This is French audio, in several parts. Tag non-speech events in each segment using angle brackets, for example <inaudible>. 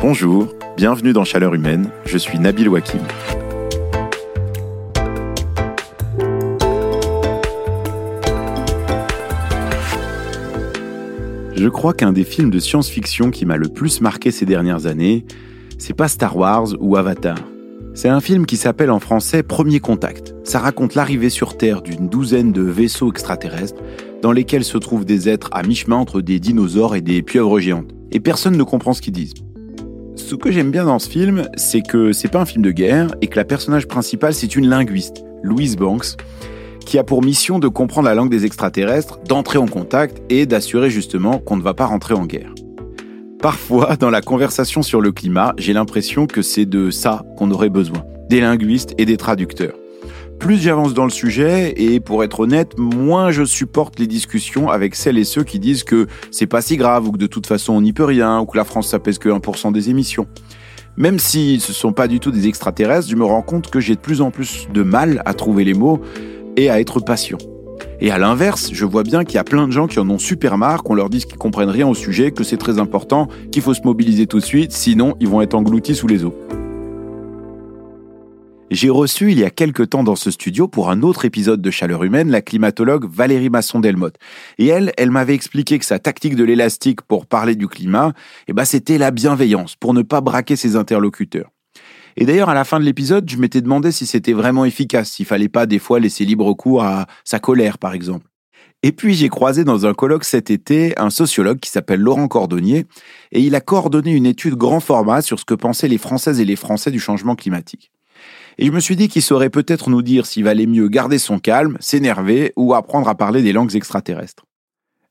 Bonjour, bienvenue dans Chaleur Humaine, je suis Nabil Wakim. Je crois qu'un des films de science-fiction qui m'a le plus marqué ces dernières années, c'est pas Star Wars ou Avatar. C'est un film qui s'appelle en français Premier Contact. Ça raconte l'arrivée sur Terre d'une douzaine de vaisseaux extraterrestres dans lesquels se trouvent des êtres à mi-chemin entre des dinosaures et des pieuvres géantes. Et personne ne comprend ce qu'ils disent. Ce que j'aime bien dans ce film, c'est que c'est pas un film de guerre et que la personnage principale, c'est une linguiste, Louise Banks, qui a pour mission de comprendre la langue des extraterrestres, d'entrer en contact et d'assurer justement qu'on ne va pas rentrer en guerre. Parfois, dans la conversation sur le climat, j'ai l'impression que c'est de ça qu'on aurait besoin, des linguistes et des traducteurs. Plus j'avance dans le sujet, et pour être honnête, moins je supporte les discussions avec celles et ceux qui disent que c'est pas si grave, ou que de toute façon on n'y peut rien, ou que la France ça pèse que 1% des émissions. Même si ce sont pas du tout des extraterrestres, je me rends compte que j'ai de plus en plus de mal à trouver les mots et à être patient. Et à l'inverse, je vois bien qu'il y a plein de gens qui en ont super marre, qu'on leur dise qu'ils comprennent rien au sujet, que c'est très important, qu'il faut se mobiliser tout de suite, sinon ils vont être engloutis sous les eaux. J'ai reçu il y a quelque temps dans ce studio pour un autre épisode de Chaleur Humaine la climatologue Valérie Masson-Delmotte. Et elle, elle m'avait expliqué que sa tactique de l'élastique pour parler du climat, eh ben, c'était la bienveillance, pour ne pas braquer ses interlocuteurs. Et d'ailleurs, à la fin de l'épisode, je m'étais demandé si c'était vraiment efficace, s'il fallait pas des fois laisser libre cours à sa colère, par exemple. Et puis j'ai croisé dans un colloque cet été un sociologue qui s'appelle Laurent Cordonnier, et il a coordonné une étude grand format sur ce que pensaient les Françaises et les Français du changement climatique. Et je me suis dit qu'il saurait peut-être nous dire s'il valait mieux garder son calme, s'énerver ou apprendre à parler des langues extraterrestres.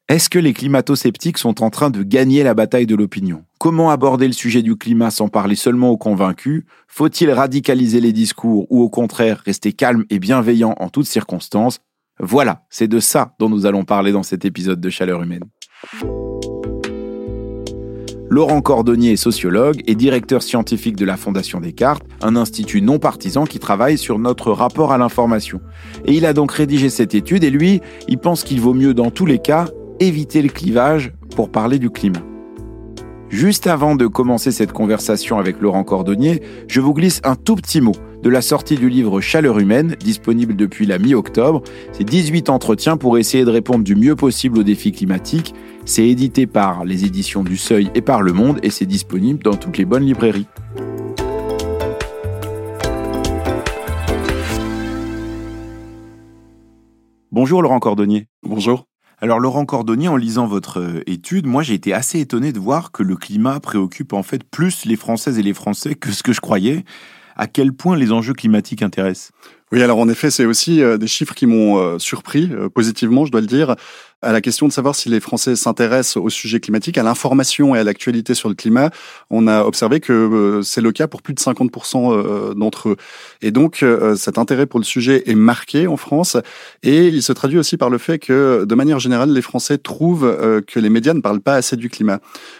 Est-ce que les climato-sceptiques sont en train de gagner la bataille de l'opinion? Comment aborder le sujet du climat sans parler seulement aux convaincus? Faut-il radicaliser les discours ou au contraire rester calme et bienveillant en toutes circonstances? Voilà, c'est de ça dont nous allons parler dans cet épisode de Chaleur humaine. Laurent Cordonnier est sociologue et directeur scientifique de la Fondation Descartes, un institut non partisan qui travaille sur notre rapport à l'information. Et il a donc rédigé cette étude et lui, il pense qu'il vaut mieux dans tous les cas éviter le clivage pour parler du climat. Juste avant de commencer cette conversation avec Laurent Cordonnier, je vous glisse un tout petit mot de la sortie du livre Chaleur humaine, disponible depuis la mi-octobre. C'est 18 entretiens pour essayer de répondre du mieux possible aux défis climatiques. C'est édité par les éditions du Seuil et par Le Monde et c'est disponible dans toutes les bonnes librairies. Bonjour Laurent Cordonnier. Bonjour. Alors Laurent Cordonnier, en lisant votre euh, étude, moi j'ai été assez étonné de voir que le climat préoccupe en fait plus les Françaises et les Français que ce que je croyais. À quel point les enjeux climatiques intéressent? Oui, alors en effet, c'est aussi euh, des chiffres qui m'ont euh, surpris positivement, je dois le dire à la question de savoir si les Français s'intéressent au sujet climatique, à l'information et à l'actualité sur le climat, on a observé que euh, c'est le cas pour plus de 50% euh, d'entre eux. Et donc, euh, cet intérêt pour le sujet est marqué en France et il se traduit aussi par le fait que, de manière générale, les Français trouvent que les médias ne parlent pas assez du climat.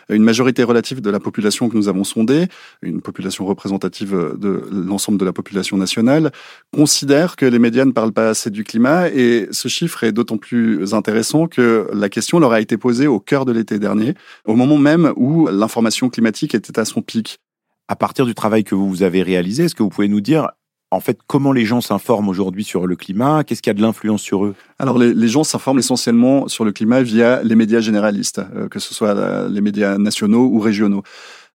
Une majorité relative de la population que nous avons sondée, une population représentative de l'ensemble de la population nationale, considère que les médias ne parlent pas assez du climat et ce chiffre est d'autant plus intéressant que la question leur a été posée au cœur de l'été dernier, au moment même où l'information climatique était à son pic. À partir du travail que vous avez réalisé, est-ce que vous pouvez nous dire en fait, comment les gens s'informent aujourd'hui sur le climat? Qu'est-ce qui a de l'influence sur eux? Alors, les, gens s'informent essentiellement sur le climat via les médias généralistes, euh, que ce soit les médias nationaux ou régionaux.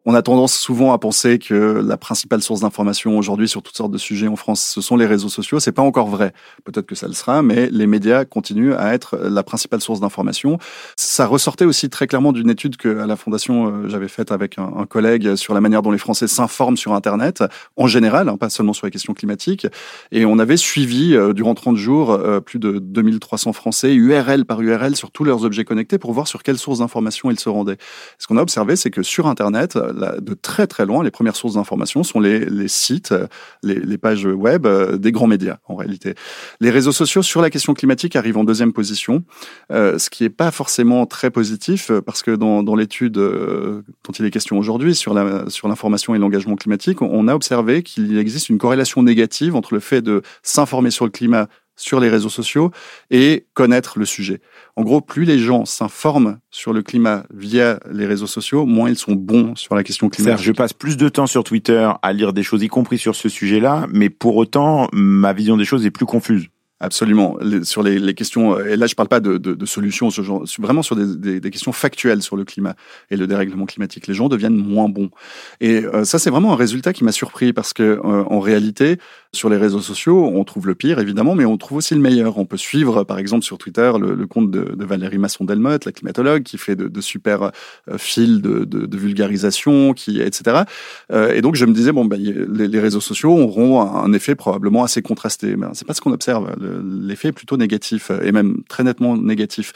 On a tendance souvent à penser que la principale source d'information aujourd'hui sur toutes sortes de sujets en France, ce sont les réseaux sociaux. C'est pas encore vrai. Peut-être que ça le sera, mais les médias continuent à être la principale source d'information. Ça ressortait aussi très clairement d'une étude que à la Fondation euh, j'avais faite avec un, collègue sur la manière dont les Français s'informent sur Internet, en général, hein, pas seulement sur les questions climatiques. Et on avait suivi euh, durant 30 jours euh, plus de 2300 Français, URL par URL, sur tous leurs objets connectés pour voir sur quelles sources d'information ils se rendaient. Ce qu'on a observé, c'est que sur Internet, de très très loin, les premières sources d'information sont les, sites, les, pages web euh, des grands médias en réalité. Les réseaux sociaux sur la question climatique arrivent en deuxième position, euh, ce qui n'est pas forcément très positif euh, parce que dans, l'étude dont il est question aujourd'hui sur l'information sur et l'engagement climatique, on a observé qu'il existe une corrélation négative entre le fait de s'informer sur le climat sur les réseaux sociaux et connaître le sujet. En gros, plus les gens s'informent sur le climat via les réseaux sociaux, moins ils sont bons sur la question climatique. Je passe plus de temps sur Twitter à lire des choses, y compris sur ce sujet-là, mais pour autant, ma vision des choses est plus confuse. Absolument. sur les, les, questions, et là je parle pas de, de, de solutions, ce genre, vraiment sur des, des, des, questions factuelles sur le climat et le dérèglement climatique. Les gens deviennent moins bons. Et euh, ça c'est vraiment un résultat qui m'a surpris parce que euh, en réalité, sur les réseaux sociaux, on trouve le pire évidemment, mais on trouve aussi le meilleur. On peut suivre par exemple sur Twitter le, le compte de, de, Valérie Masson-Delmotte, la climatologue, qui fait de, super euh, fils de, vulgarisation, qui etc. Euh, et donc je me disais bon ben les, les, réseaux sociaux auront un effet probablement assez contrasté. Mais c'est pas ce qu'on observe l'effet est plutôt négatif, et même très nettement négatif.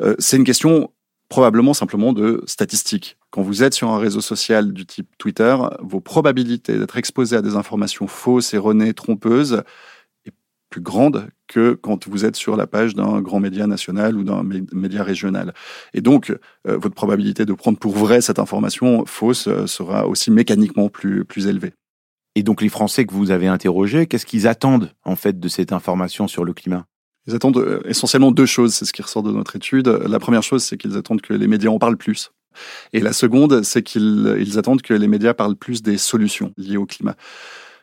Euh, c'est une question probablement simplement de statistiques. Quand vous êtes sur un réseau social du type Twitter, vos probabilités d'être exposé à des informations fausses, erronées, trompeuses est plus grande que quand vous êtes sur la page d'un grand média national ou d'un média régional. Et donc, euh, votre probabilité de prendre pour vrai cette information fausse euh, sera aussi mécaniquement plus, plus élevée. Et donc les Français que vous avez interrogés, qu'est-ce qu'ils attendent en fait de cette information sur le climat? Ils attendent euh, essentiellement deux choses, c'est ce qui ressort de notre étude. La première chose, c'est qu'ils attendent que les médias en parlent plus. Et la seconde, c'est qu'ils attendent que les médias parlent plus des solutions liées au climat.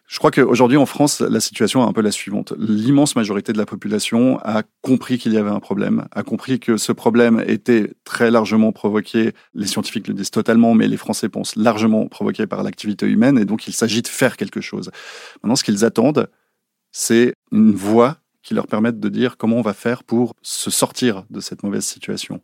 Je crois qu'aujourd'hui en France, la situation est un peu la suivante. L'immense majorité de la population a compris qu'il y avait un problème, a compris que ce problème était très largement provoqué, les scientifiques le disent totalement, mais les Français pensent largement provoqué par l'activité humaine, et donc il s'agit de faire quelque chose. Maintenant, ce qu'ils attendent, c'est une voix qui leur permette de dire comment on va faire pour se sortir de cette mauvaise situation.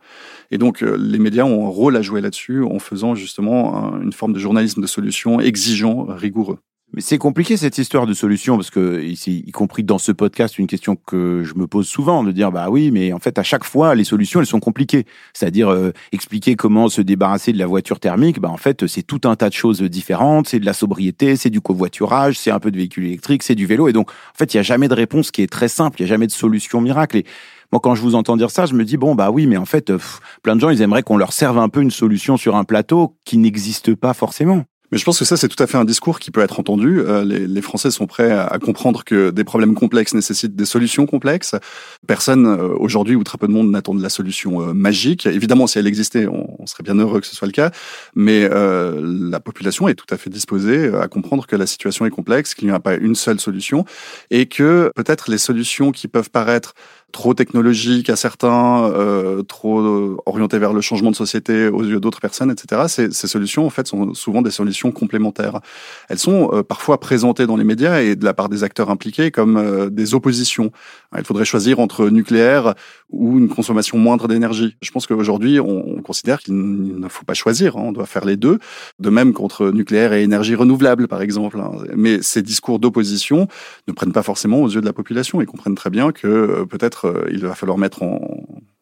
Et donc, euh, les médias ont un rôle à jouer là-dessus en faisant justement une forme de journalisme de solution exigeant, rigoureux. C'est compliqué cette histoire de solution parce que ici, y compris dans ce podcast, une question que je me pose souvent de dire bah oui, mais en fait à chaque fois les solutions elles sont compliquées. C'est-à-dire euh, expliquer comment se débarrasser de la voiture thermique, bah en fait c'est tout un tas de choses différentes. C'est de la sobriété, c'est du covoiturage, c'est un peu de véhicule électrique, c'est du vélo. Et donc en fait il y a jamais de réponse qui est très simple. Il y a jamais de solution miracle. Et moi, quand je vous entends dire ça, je me dis bon bah oui, mais en fait, plein de gens ils aimeraient qu'on leur serve un peu une solution sur un plateau qui n'existe pas forcément. Mais je pense que ça, c'est tout à fait un discours qui peut être entendu. Euh, les, les, Français sont prêts à, comprendre que des problèmes complexes nécessitent des solutions complexes. Personne, euh, aujourd'hui, ou très peu de monde, n'attend de la solution euh, magique. Évidemment, si elle existait, on, serait bien heureux que ce soit le cas. Mais la population est tout à fait disposée à comprendre que la situation est complexe, qu'il n'y a pas une seule solution, et que peut-être les solutions qui peuvent paraître trop technologiques à certains, euh, trop euh, orientées vers le changement de société aux yeux d'autres personnes, etc. Ces, ces, solutions, en fait, sont souvent des solutions complémentaires. Elles sont euh, parfois présentées dans les médias et de la part des acteurs impliqués comme euh, des oppositions. Il faudrait choisir entre nucléaire ou une consommation moindre d'énergie. Je pense qu'aujourd'hui, on, on, considère qu'il ne faut pas choisir. Hein, on doit faire les deux. De même qu'entre nucléaire et énergie renouvelable, par exemple. Hein. Mais ces discours d'opposition ne prennent pas forcément aux yeux de la population. Ils comprennent très bien que peut-être euh, il va falloir mettre en,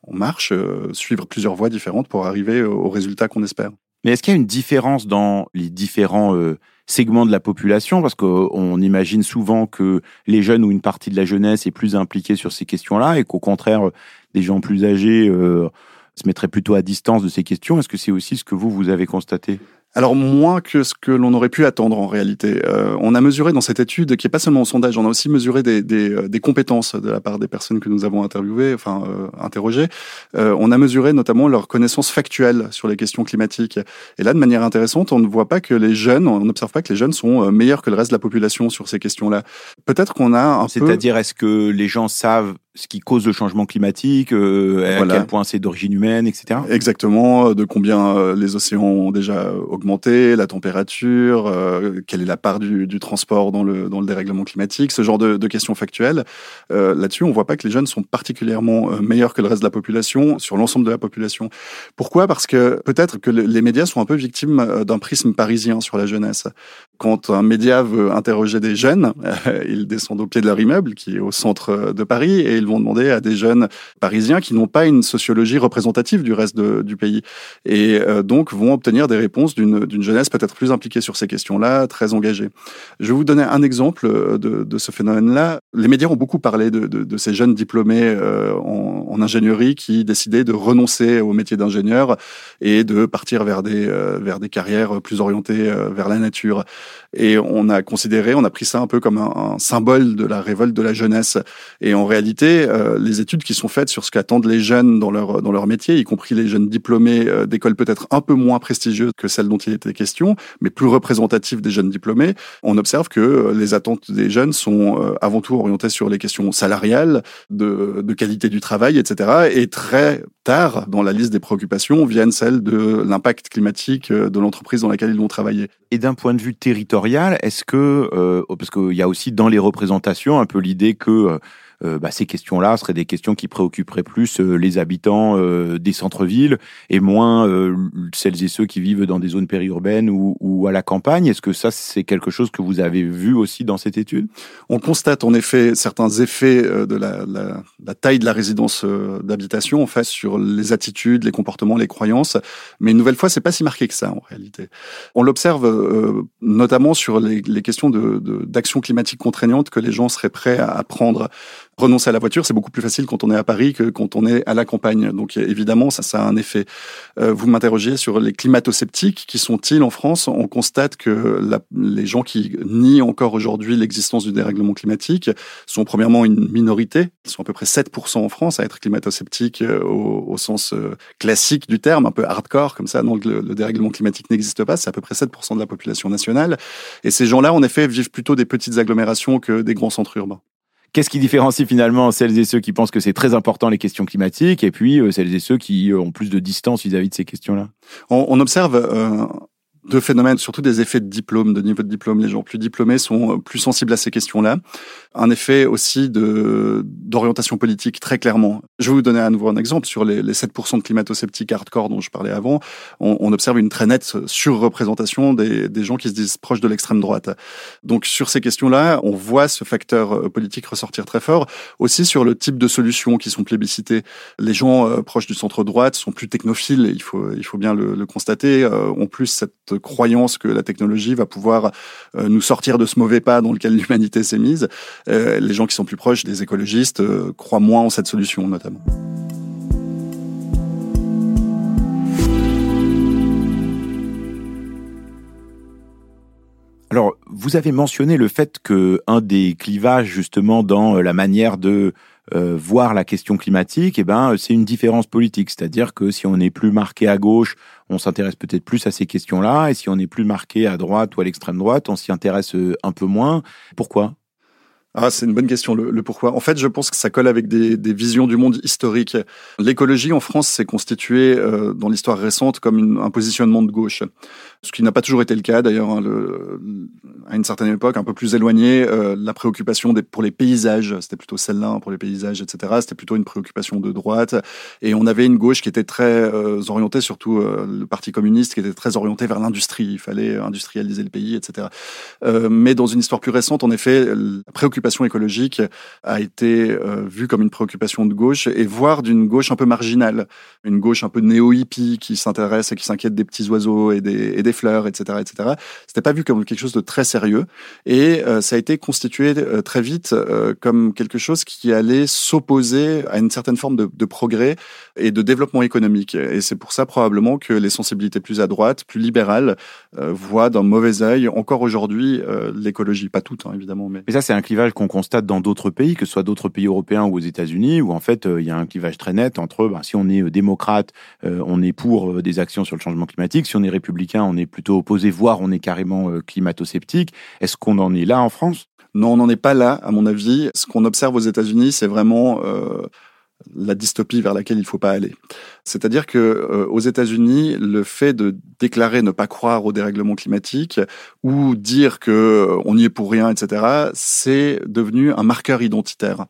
marche, euh, suivre plusieurs voies différentes pour arriver au résultat qu'on espère. Mais est-ce qu'il y a une différence dans les différents euh, segments de la population? Parce qu'on imagine souvent que les jeunes ou une partie de la jeunesse est plus impliquée sur ces questions-là et qu'au contraire, des gens plus âgés se mettraient plutôt à distance de ces questions. Est-ce que c'est aussi ce que vous, vous avez constaté? Alors moins que ce que l'on aurait pu attendre en réalité. Euh, on a mesuré dans cette étude, qui est pas seulement un sondage, on a aussi mesuré des, des, euh, des compétences de la part des personnes que nous avons interviewées, enfin euh, interrogées. Euh, on a mesuré notamment leurs connaissances factuelles sur les questions climatiques. Et là, de manière intéressante, on ne voit pas que les jeunes, on n'observe pas que les jeunes sont euh, meilleurs que le reste de la population sur ces questions-là. Peut-être qu'on a un C'est-à-dire, est-ce que les gens savent ce qui cause le changement climatique, euh, à quel point c'est d'origine humaine, etc. Exactement, de combien les océans ont déjà augmenté la température, euh, quelle est la part du, du, transport dans le, dans le dérèglement climatique, ce genre de, de questions factuelles. Euh, Là-dessus, on voit pas que les jeunes sont particulièrement euh, meilleurs que le reste de la population sur l'ensemble de la population. Pourquoi? Parce que peut-être que les médias sont un peu victimes euh, d'un prisme parisien sur la jeunesse. Quand un média veut interroger des jeunes, ils descendent au pied de leur immeuble qui est au centre de Paris et ils vont demander à des jeunes parisiens qui n'ont pas une sociologie représentative du reste du pays et donc vont obtenir des réponses d'une jeunesse peut-être plus impliquée sur ces questions-là, très engagée. Je vais vous donner un exemple euh, de, ce phénomène-là. Les médias ont beaucoup parlé de, ces jeunes diplômés euh, en, ingénierie qui décidaient de renoncer au métier d'ingénieur et de partir euh, vers des carrières plus orientées vers la nature. Et on a considéré, on a pris ça un peu comme un, symbole de la révolte de la jeunesse. Et en réalité, euh, les études qui sont faites sur ce qu'attendent les jeunes dans leur dans leur métier, y compris les jeunes diplômés euh, d'écoles peut-être un peu moins prestigieuses que celles dont il était question, mais plus représentatives des jeunes diplômés, on observe que les attentes des jeunes sont avant tout orientées sur les questions salariales, de, de qualité du travail, etc. Et très tard dans la liste des préoccupations viennent celles de l'impact climatique de l'entreprise dans laquelle ils vont travailler. Et d'un point de vue est-ce que, euh, parce qu'il y a aussi dans les représentations un peu l'idée que euh, euh, bah, ces questions-là seraient des questions qui préoccuperaient plus euh, les habitants euh, des centres-villes et moins celles et ceux qui vivent dans des zones périurbaines ou, ou à la campagne. Est-ce que ça, c'est quelque chose que vous avez vu aussi dans cette étude? On constate en effet certains effets de la, la, la taille de la résidence d'habitation en fait sur les attitudes, les comportements, les croyances. Mais une nouvelle fois, c'est pas si marqué que ça en réalité. On l'observe notamment sur les, les questions de, d'action climatique contraignante que les gens seraient prêts à prendre renoncer à la voiture, c'est beaucoup plus facile quand on est à Paris que quand on est à la campagne. Donc évidemment, ça, ça a un effet. Euh, vous m'interrogez sur les climato-sceptiques. Qui sont-ils en France? On constate que la, les gens qui nient encore aujourd'hui l'existence du dérèglement climatique sont premièrement une minorité. Ils sont à peu près 7% en France à être climato-sceptiques euh, au, au, sens euh, classique du terme, un peu hardcore comme ça. Donc le, le dérèglement climatique n'existe pas. C'est à peu près 7% de la population nationale. Et ces gens-là, en effet, vivent plutôt des petites agglomérations que des grands centres urbains. Qu'est-ce qui différencie finalement celles et ceux qui pensent que c'est très important les questions climatiques et puis euh, celles et ceux qui euh, ont plus de distance vis-à-vis de ces questions-là? On, observe euh, deux phénomènes, surtout des effets de diplôme, de niveau de diplôme. Les gens plus diplômés sont euh, plus sensibles à ces questions-là. Un effet aussi de d'orientation politique, très clairement. Je vais vous donner à nouveau un exemple. Sur les, les 7% de climato-sceptiques hardcore dont je parlais avant, on, observe une très nette surreprésentation des, des gens qui se disent proches de l'extrême droite. Donc sur ces questions-là, on voit ce facteur euh, politique ressortir très fort. Aussi sur le type de solutions qui sont plébiscitées. Les gens euh, proches du centre-droite sont plus technophiles, il faut, il faut bien le, le constater, ont plus cette croyance que la technologie va pouvoir euh, nous sortir de ce mauvais pas dans lequel <laughs> l'humanité s'est mise. Euh, les gens qui sont plus proches des écologistes euh, croient moins en cette solution notamment. Alors, vous avez mentionné le fait que un des clivages justement dans la manière de voir la question climatique, eh ben, c'est une différence politique. C'est-à-dire que si on est plus marqué à gauche, on s'intéresse peut-être plus à ces questions-là, et si on est plus marqué à droite ou à l'extrême droite, on s'y intéresse euh, un peu moins. Pourquoi? Ah, c'est une bonne question, le, pourquoi. En fait, je pense que ça colle avec des, visions du monde historique. L'écologie en France s'est constituée euh, dans l'histoire récente comme un positionnement de gauche, ce qui n'a pas toujours été le cas d'ailleurs. Hein, à une certaine époque, un peu plus éloignée, euh, la préoccupation pour les paysages, c'était plutôt celle-là, hein, pour les paysages, etc. C'était plutôt une préoccupation de droite. Et on avait une gauche qui était très euh, orientée, surtout le Parti communiste, qui était très orienté vers l'industrie. Il fallait industrialiser le pays, etc. Mais dans une histoire plus récente, en effet, la préoccupation écologique a été euh, vue comme une préoccupation de gauche et voire d'une gauche un peu marginale, une gauche un peu néo-hippie qui s'intéresse et qui s'inquiète des petits oiseaux et des, fleurs, etc., etc. C'était pas vu comme quelque chose de très sérieux et euh, ça a été constitué euh, très vite euh, comme quelque chose qui allait s'opposer à une certaine forme de, progrès et de développement économique. Et c'est pour ça probablement que les sensibilités plus à droite, plus libérales, voient d'un mauvais œil encore aujourd'hui l'écologie, pas toutes hein, évidemment, mais. Mais ça c'est un clivage qu'on constate dans d'autres pays, que ce soit d'autres pays européens ou aux États-Unis, où en fait il y a un clivage très net entre ben, si on est démocrate, euh, on est pour euh, des actions sur le changement climatique, si on est républicain, on est plutôt opposé, voire on est carrément euh, climato-sceptique. Est-ce qu'on en est là en France? Non, on n'en est pas là, à mon avis. Ce qu'on observe aux États-Unis, c'est vraiment la dystopie vers laquelle il ne faut pas aller. C'est-à-dire que euh, aux États-Unis, le fait de déclarer ne pas croire au dérèglement climatique ou dire que euh, on y est pour rien, etc., c'est devenu un marqueur identitaire.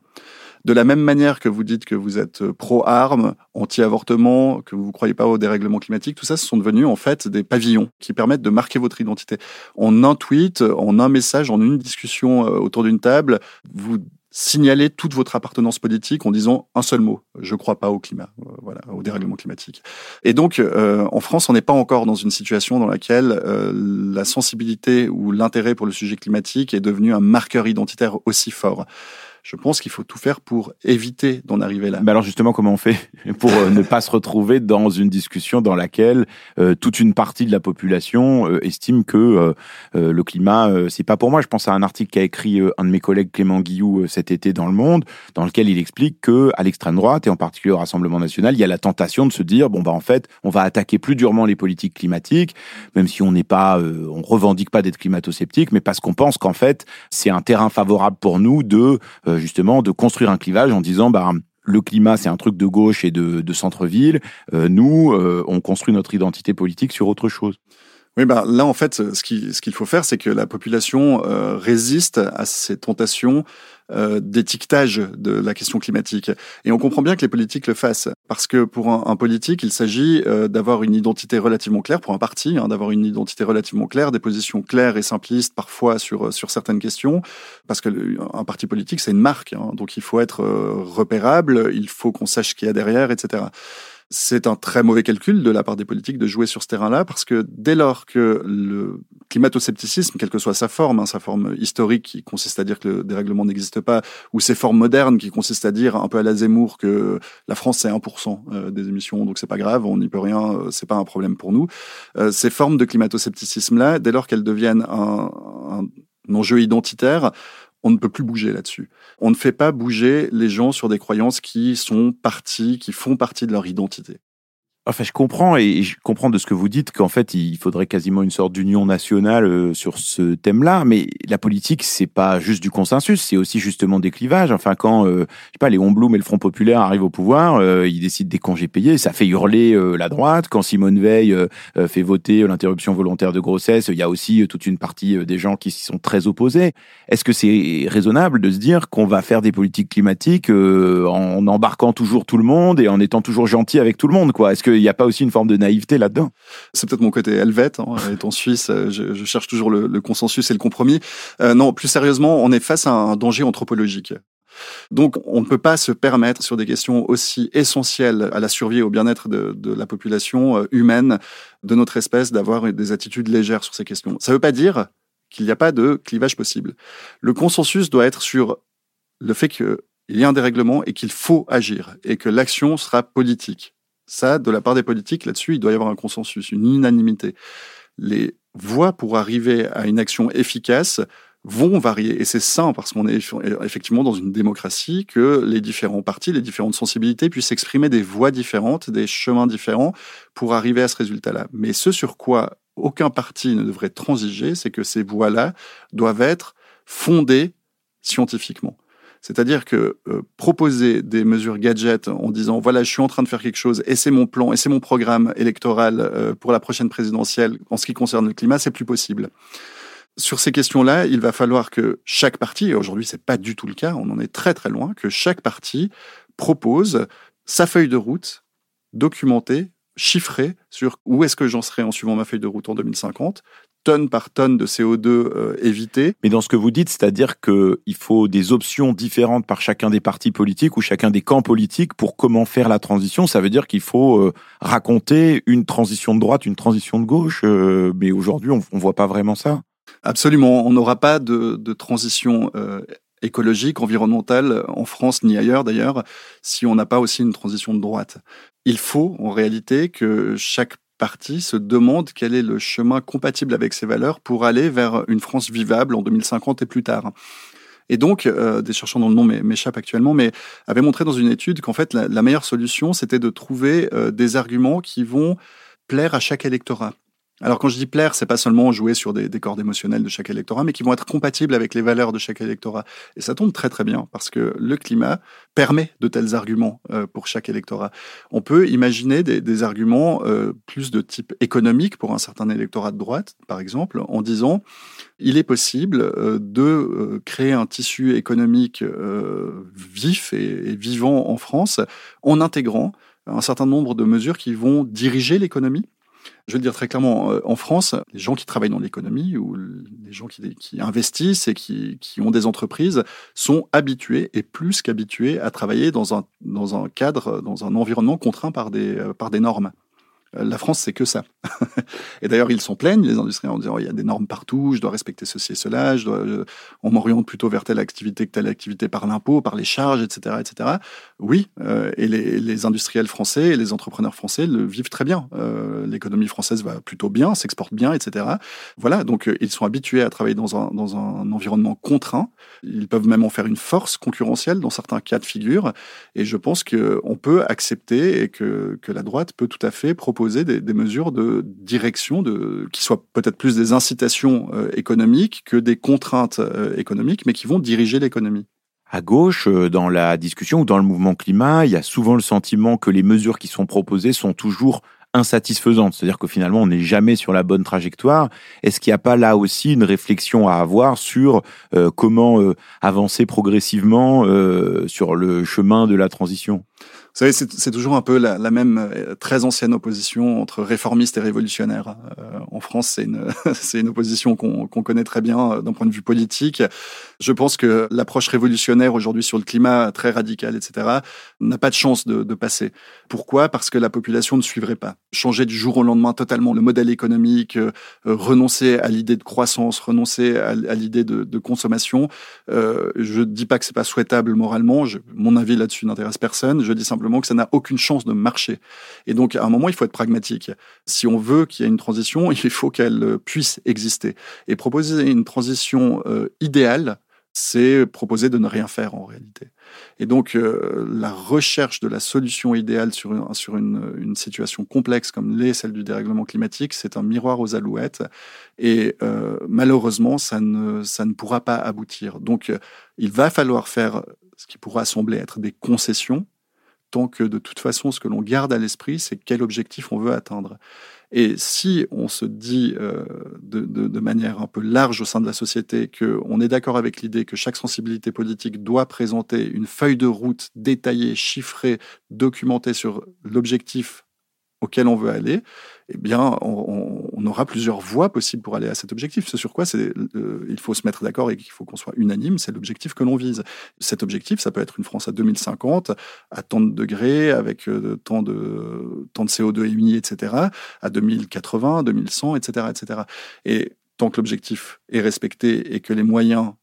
De la même manière que vous dites que vous êtes pro-armes, anti-avortement, que vous ne croyez pas au dérèglement climatique, tout ça, ce sont devenus en fait des pavillons qui permettent de marquer votre identité. En un tweet, en un message, en une discussion euh, autour d'une table, vous signaler toute votre appartenance politique en disant un seul mot je crois pas au climat euh, voilà au dérèglement climatique. Et donc euh, en France on n'est pas encore dans une situation dans laquelle euh, la sensibilité ou l'intérêt pour le sujet climatique est devenu un marqueur identitaire aussi fort Je pense qu'il faut tout faire pour éviter d'en arriver là. Mais alors justement, comment on fait <laughs> pour euh, ne pas se retrouver dans une discussion dans laquelle euh, toute une partie de la population euh, estime que le climat, c'est pas pour moi. Je pense à un article qu'a écrit un de mes collègues Clément Guillou cet été dans Le Monde, dans lequel il explique que à l'extrême droite et en particulier au Rassemblement national, il y a la tentation de se dire bon bah en fait, on va attaquer plus durement les politiques climatiques, même si on n'est pas, on revendique pas d'être climato-sceptique, mais parce qu'on pense qu'en fait c'est un terrain favorable pour nous de justement de construire un clivage en disant bah le climat, c'est un truc de gauche et de, centre-ville. Euh, nous, euh, on construit notre identité politique sur autre chose. Oui, ben là, en fait, ce qu'il ce qu'il faut faire, c'est que la population euh, résiste à ces tentations euh, d'étiquetage de la question climatique. Et on comprend bien que les politiques le fassent, parce que pour un, politique, il s'agit euh, d'avoir une identité relativement claire, pour un parti, hein, d'avoir une identité relativement claire, des positions claires et simplistes parfois sur, sur certaines questions, parce que un parti politique, c'est une marque, hein, donc il faut être repérable, il faut qu'on sache ce qu'il y a derrière, etc. C'est un très mauvais calcul de la part des politiques de jouer sur ce terrain-là, parce que dès lors que le climato-scepticisme, quelle que soit sa forme, hein, sa forme historique qui consiste à dire que le dérèglement n'existe pas, ou ses formes modernes qui consistent à dire un peu à la Zemmour que la France c'est 1% euh, des émissions, donc c'est pas grave, on n'y peut rien, euh, c'est pas un problème pour nous. Euh, ces formes de climato-scepticisme-là, dès lors qu'elles deviennent un, un enjeu identitaire, on ne peut plus bouger là-dessus. On ne fait pas bouger les gens sur des croyances qui sont parties, qui font partie de leur identité. Enfin, je comprends et je comprends de ce que vous dites qu'en fait, il faudrait quasiment une sorte d'union nationale euh, sur ce thème-là. Mais la politique, c'est pas juste du consensus, c'est aussi justement des clivages. Enfin, quand, euh, je sais pas, les Blum et le Front Populaire arrivent au pouvoir, euh, ils décident des congés payés, ça fait hurler la droite. Quand Simone Veil fait voter l'interruption volontaire de grossesse, il y a aussi toute une partie des gens qui s'y sont très opposés. Est-ce que c'est raisonnable de se dire qu'on va faire des politiques climatiques en embarquant toujours tout le monde et en étant toujours gentil avec tout le monde, quoi? Est-ce que il n'y a pas aussi une forme de naïveté là-dedans C'est peut-être mon côté helvète. Hein, <laughs> étant suisse, euh, je, cherche toujours le, le, consensus et le compromis. Euh, non, plus sérieusement, on est face à un danger anthropologique. Donc, on ne peut pas se permettre, sur des questions aussi essentielles à la survie et au bien-être de, de, la population euh, humaine, de notre espèce, d'avoir des attitudes légères sur ces questions. Ça ne veut pas dire qu'il n'y a pas de clivage possible. Le consensus doit être sur le fait qu'il y a un dérèglement et qu'il faut agir et que l'action sera politique. Ça, de la part des politiques, là-dessus, il doit y avoir un consensus, une unanimité. Les voies pour arriver à une action efficace vont varier. Et c'est sain parce qu'on est effectivement dans une démocratie que les différents partis, les différentes sensibilités puissent exprimer des voies différentes, des chemins différents pour arriver à ce résultat-là. Mais ce sur quoi aucun parti ne devrait transiger, c'est que ces voies-là doivent être fondées scientifiquement. C'est-à-dire que euh, proposer des mesures gadgets en disant voilà, je suis en train de faire quelque chose et c'est mon plan et c'est mon programme électoral euh, pour la prochaine présidentielle en ce qui concerne le climat, c'est plus possible. Sur ces questions-là, il va falloir que chaque parti, et aujourd'hui c'est pas du tout le cas, on en est très très loin, que chaque parti propose sa feuille de route documentée, chiffrée sur où est-ce que j'en serai en suivant ma feuille de route en 2050, tonnes par tonne de CO2 euh, évité. Mais dans ce que vous dites, c'est-à-dire qu'il faut des options différentes par chacun des partis politiques ou chacun des camps politiques pour comment faire la transition. Ça veut dire qu'il faut euh, raconter une transition de droite, une transition de gauche. Euh, mais aujourd'hui, on ne voit pas vraiment ça. Absolument. On n'aura pas de, de transition écologique, environnementale en France ni ailleurs d'ailleurs, si on n'a pas aussi une transition de droite. Il faut en réalité que chaque partie se demande quel est le chemin compatible avec ses valeurs pour aller vers une France vivable en 2050 et plus tard. Et donc, euh, des chercheurs dont le nom m'échappe actuellement, mais avaient montré dans une étude qu'en fait, la, meilleure solution, c'était de trouver euh, des arguments qui vont plaire à chaque électorat. Alors quand je dis plaire, c'est pas seulement jouer sur des, des, cordes émotionnelles de chaque électorat, mais qui vont être compatibles avec les valeurs de chaque électorat. Et ça tombe très très bien parce que le climat permet de tels arguments euh, pour chaque électorat. On peut imaginer des, des arguments euh, plus de type économique pour un certain électorat de droite, par exemple, en disant il est possible euh, de créer un tissu économique vif et, et vivant en France en intégrant un certain nombre de mesures qui vont diriger l'économie je veux dire très clairement, euh, en France, les gens qui travaillent dans l'économie ou les gens qui, investissent et qui, ont des entreprises sont habitués et plus qu'habitués à travailler dans un, cadre, dans un environnement contraint par des, euh, par des normes. La France, c'est que ça. <laughs> et d'ailleurs, ils s'en plaignent, les industriels, en disant il y a des normes partout, je dois respecter ceci et cela, on m'oriente plutôt vers telle activité que telle activité par l'impôt, par les charges, etc. etc. Oui, et les, les, industriels français et les entrepreneurs français le vivent très bien. L'économie française va plutôt bien, s'exporte bien, etc. Voilà, donc ils sont habitués à travailler dans un, dans un environnement contraint. Ils peuvent même en faire une force concurrentielle dans certains cas de figure. Et je pense qu'on peut accepter et que, que, la droite peut tout à fait proposer des, des mesures de direction de, qui soient peut-être plus des incitations euh, économiques que des contraintes euh, économiques, mais qui vont diriger l'économie. À gauche, euh, dans la discussion ou dans le mouvement climat, il y a souvent le sentiment que les mesures qui sont proposées sont toujours insatisfaisante. C'est-à-dire que finalement, on n'est jamais sur la bonne trajectoire. Est-ce qu'il n'y a pas là aussi une réflexion à avoir sur comment avancer progressivement sur le chemin de la transition? Savez, c'est toujours un peu la, même euh, très ancienne opposition entre réformistes et révolutionnaires. Euh, en France, c'est une, <laughs> une opposition qu'on connaît très bien euh, d'un point de vue politique. Je pense que l'approche révolutionnaire aujourd'hui sur le climat, très radicale, etc., n'a pas de chance de, passer. Pourquoi? Parce que la population ne suivrait pas. Changer du jour au lendemain totalement le modèle économique, renoncer à l'idée de croissance, renoncer à, l'idée de, consommation. Je ne dis pas que c'est pas souhaitable moralement. Mon avis là-dessus n'intéresse personne. Je dis simplement que ça n'a aucune chance de marcher. Et donc, à un moment, il faut être pragmatique. Si on veut qu'il y ait une transition, <laughs> il faut qu'elle euh, puisse exister. Et proposer une transition euh, idéale, c'est proposer de ne rien faire en réalité. Et donc, euh, la recherche de la solution idéale sur, une, sur une, situation complexe comme l'est celle du dérèglement climatique, c'est un miroir aux alouettes. Et malheureusement, ça ne, ça ne pourra pas aboutir. Donc, il va falloir faire ce qui pourra sembler être des concessions, tant que de toute façon, ce que l'on garde à l'esprit, c'est quel objectif on veut atteindre. Et si on se dit euh, de, de, de, manière un peu large au sein de la société qu'on est d'accord avec l'idée que chaque sensibilité politique doit présenter une feuille de route détaillée, chiffrée, documentée sur l'objectif auquel on veut aller, eh bien, on, aura plusieurs voies possibles pour aller à cet objectif. Ce sur quoi euh, il faut se mettre d'accord et qu'il faut qu'on soit unanime, c'est l'objectif que l'on vise. Cet objectif, ça peut être une France à 2050, à tant de degrés, avec euh, tant, de, tant de CO2 émis, etc., à 2080, 2100, etc., etc. Et tant que l'objectif est respecté et que les moyens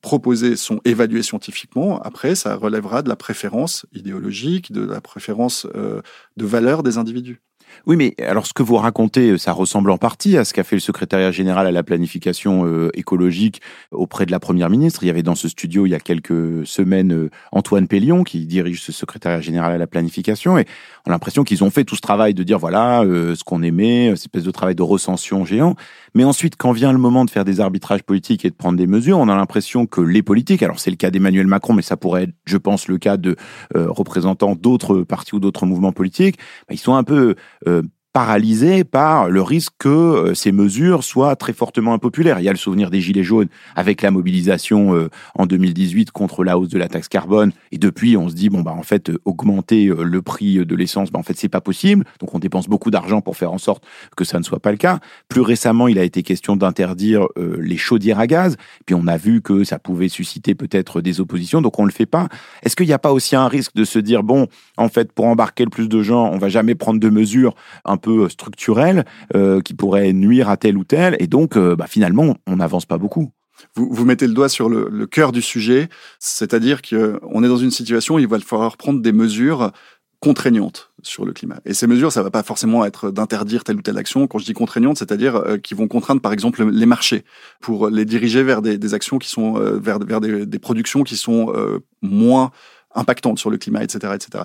proposés sont évalués scientifiquement, après, ça relèvera de la préférence idéologique, de la préférence euh, de valeur des individus. Oui, mais alors ce que vous racontez, ça ressemble en partie à ce qu'a fait le secrétariat général à la planification euh, écologique auprès de la première ministre. Il y avait dans ce studio il y a quelques semaines euh, Antoine Pellion qui dirige ce secrétariat général à la planification et on a l'impression qu'ils ont fait tout ce travail de dire voilà euh, ce qu'on aimait, cette espèce de travail de recension géant. Mais ensuite, quand vient le moment de faire des arbitrages politiques et de prendre des mesures, on a l'impression que les politiques, alors c'est le cas d'Emmanuel Macron, mais ça pourrait être, je pense, le cas de représentants d'autres partis ou d'autres mouvements politiques, bah, ils sont un peu uh, paralysé par le risque que euh, ces mesures soient très fortement impopulaires. Il y a le souvenir des Gilets jaunes avec la mobilisation euh, en 2018 contre la hausse de la taxe carbone. Et depuis, on se dit, bon, bah, en fait, augmenter le prix de l'essence, bah, en fait, c'est pas possible. Donc, on dépense beaucoup d'argent pour faire en sorte que ça ne soit pas le cas. Plus récemment, il a été question d'interdire les chaudières à gaz. Puis, on a vu que ça pouvait susciter peut-être des oppositions. Donc, on le fait pas. Est-ce qu'il n'y a pas aussi un risque de se dire, bon, en fait, pour embarquer le plus de gens, on va jamais prendre de mesures un peu peu structurel euh, qui pourrait nuire à tel ou tel, et donc euh, bah, finalement on n'avance pas beaucoup. Vous, vous, mettez le doigt sur le, cœur du sujet, c'est-à-dire qu'on est dans une situation où il va falloir prendre des mesures contraignantes sur le climat. Et ces mesures, ça va pas forcément être d'interdire telle ou telle action. Quand je dis contraignantes, c'est-à-dire euh, qui vont contraindre, par exemple, les marchés pour les diriger vers des, actions qui sont euh, vers, vers des, productions qui sont euh, moins impactantes sur le climat, etc., etc.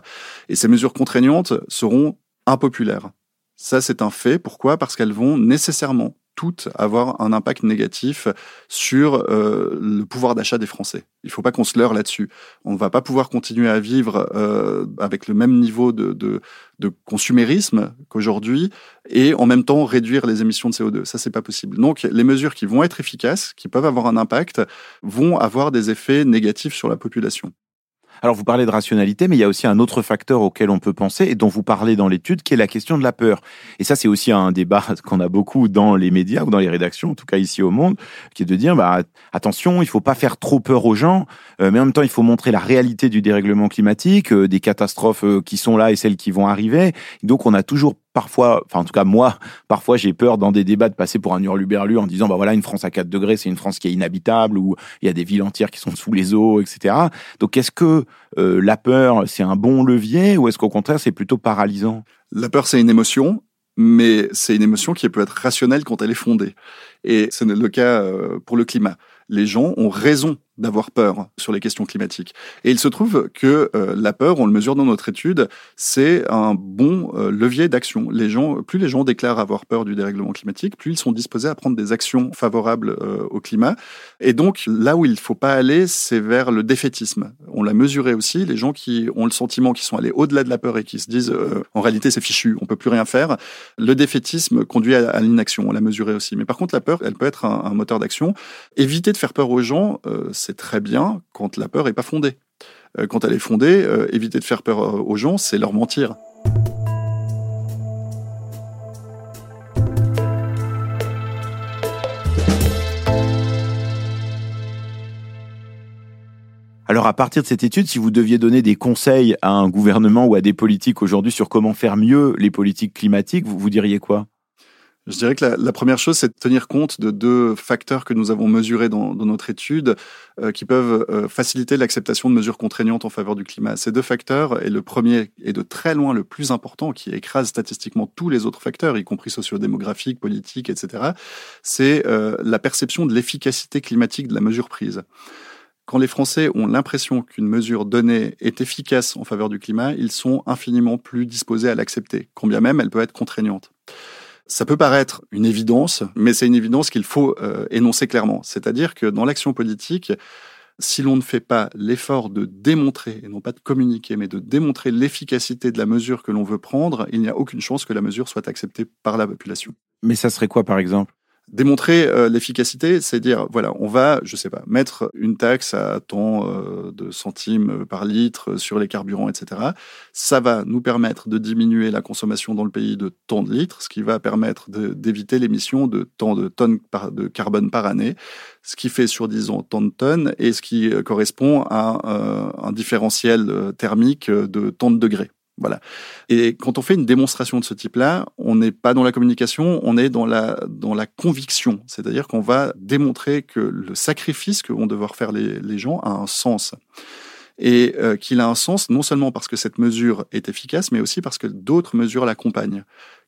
Et ces mesures contraignantes seront impopulaires. Ça, c'est un fait. Pourquoi? Parce qu'elles vont nécessairement toutes avoir un impact négatif sur euh, le pouvoir d'achat des Français. Il ne faut pas qu'on se leurre là-dessus. On ne va pas pouvoir continuer à vivre euh, avec le même niveau de, de, de consumérisme qu'aujourd'hui et en même temps réduire les émissions de CO2. Ça, c'est pas possible. Donc, les mesures qui vont être efficaces, qui peuvent avoir un impact, vont avoir des effets négatifs sur la population. Alors vous parlez de rationalité, mais il y a aussi un autre facteur auquel on peut penser et dont vous parlez dans l'étude, qui est la question de la peur. Et ça, c'est aussi un débat <laughs> qu'on a beaucoup dans les médias ou dans les rédactions, en tout cas ici au monde, qui est de dire, bah, attention, il faut pas faire trop peur aux gens, euh, mais en même temps, il faut montrer la réalité du dérèglement climatique, euh, des catastrophes euh, qui sont là et celles qui vont arriver. donc on a toujours parfois, enfin en tout cas moi, <laughs> parfois j'ai peur dans des débats de passer pour un hurluberlu en disant bah voilà une France à 4 degrés c'est une France qui est inhabitable où il y a des villes entières qui sont sous les eaux, etc. Donc est-ce que euh, la peur c'est un bon levier ou est-ce qu'au contraire c'est plutôt paralysant? La peur c'est une émotion, mais c'est une émotion qui peut être rationnelle quand elle est fondée. Et c'est le cas euh, pour le climat. Les gens ont raison d'avoir peur sur les questions climatiques. Et il se trouve que euh, la peur, on le mesure dans notre étude, c'est un bon euh, levier d'action. Les gens, plus les gens déclarent avoir peur du dérèglement climatique, plus ils sont disposés à prendre des actions favorables euh, au climat. Et donc là où il ne faut pas aller, c'est vers le défaitisme. On l'a mesuré aussi. Les gens qui ont le sentiment qu'ils sont allés au-delà de la peur et qui se disent en réalité c'est fichu, on peut plus rien faire. Le défaitisme conduit à, l'inaction. On l'a mesuré aussi. Mais par contre la peur, elle peut être un moteur d'action. Éviter de faire peur aux gens c'est très bien quand la peur n'est pas fondée. Euh, quand elle est fondée, euh, éviter de faire peur euh, aux gens, c'est leur mentir. Alors à partir de cette étude, si vous deviez donner des conseils à un gouvernement ou à des politiques aujourd'hui sur comment faire mieux les politiques climatiques, vous, vous diriez quoi? Je dirais que la, première chose, c'est de tenir compte de deux facteurs que nous avons mesurés dans, notre étude euh, qui peuvent euh, faciliter l'acceptation de mesures contraignantes en faveur du climat. Ces deux facteurs, et le premier est de très loin le plus important, qui écrase statistiquement tous les autres facteurs, y compris sociodémographiques, politiques, etc., c'est euh, la perception de l'efficacité climatique de la mesure prise. Quand les Français ont l'impression qu'une mesure donnée est efficace en faveur du climat, ils sont infiniment plus disposés à l'accepter, combien même elle peut être contraignante. Ça peut paraître une évidence, mais c'est une évidence qu'il faut euh, énoncer clairement. C'est-à-dire que dans l'action politique, si l'on ne fait pas l'effort de démontrer, et non pas de communiquer, mais de démontrer l'efficacité de la mesure que l'on veut prendre, il n'y a aucune chance que la mesure soit acceptée par la population. Mais ça serait quoi, par exemple? Démontrer euh, l'efficacité, c'est dire, voilà, on va, je sais pas, mettre une taxe à tant euh, de centimes par litre sur les carburants, etc. Ça va nous permettre de diminuer la consommation dans le pays de tant de litres, ce qui va permettre d'éviter l'émission de tant de tonnes de carbone par année, ce qui fait sur 10 ans tant de tonnes et ce qui euh, correspond à un différentiel thermique de tant de degrés. Voilà. Et quand on fait une démonstration de ce type-là, on n'est pas dans la communication, on est dans la, dans la conviction. C'est-à-dire qu'on va démontrer que le sacrifice que vont devoir faire les, les gens a un sens. Et euh, qu'il a un sens non seulement parce que cette mesure est efficace, mais aussi parce que d'autres mesures l'accompagnent.